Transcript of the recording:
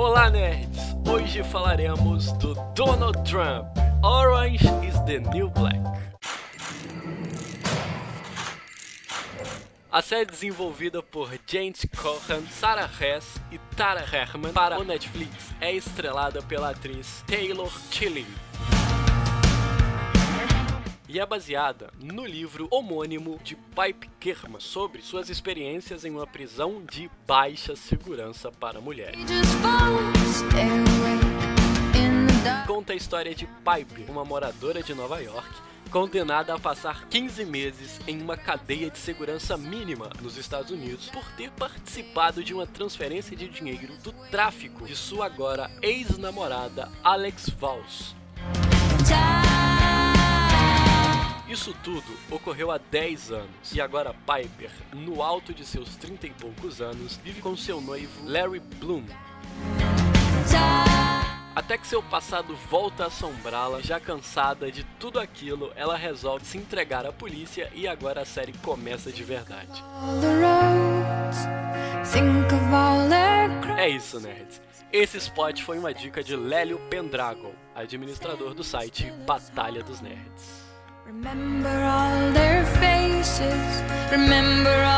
Olá, nerds! Hoje falaremos do Donald Trump. Orange is the New Black. A série desenvolvida por James Cohan, Sarah Hess e Tara Herman para o Netflix é estrelada pela atriz Taylor Chilling e é baseada no livro homônimo de Pipe Kerman sobre suas experiências em uma prisão de baixa segurança para mulheres. Conta a história de Pipe, uma moradora de Nova York, condenada a passar 15 meses em uma cadeia de segurança mínima nos Estados Unidos por ter participado de uma transferência de dinheiro do tráfico de sua agora ex-namorada Alex Valls. Isso tudo ocorreu há 10 anos e agora Piper, no alto de seus 30 e poucos anos, vive com seu noivo Larry Bloom. Até que seu passado volta a assombrá-la, já cansada de tudo aquilo, ela resolve se entregar à polícia e agora a série começa de verdade. É isso, nerds. Esse spot foi uma dica de Lélio Pendragon, administrador do site Batalha dos Nerds. Remember all their faces, remember all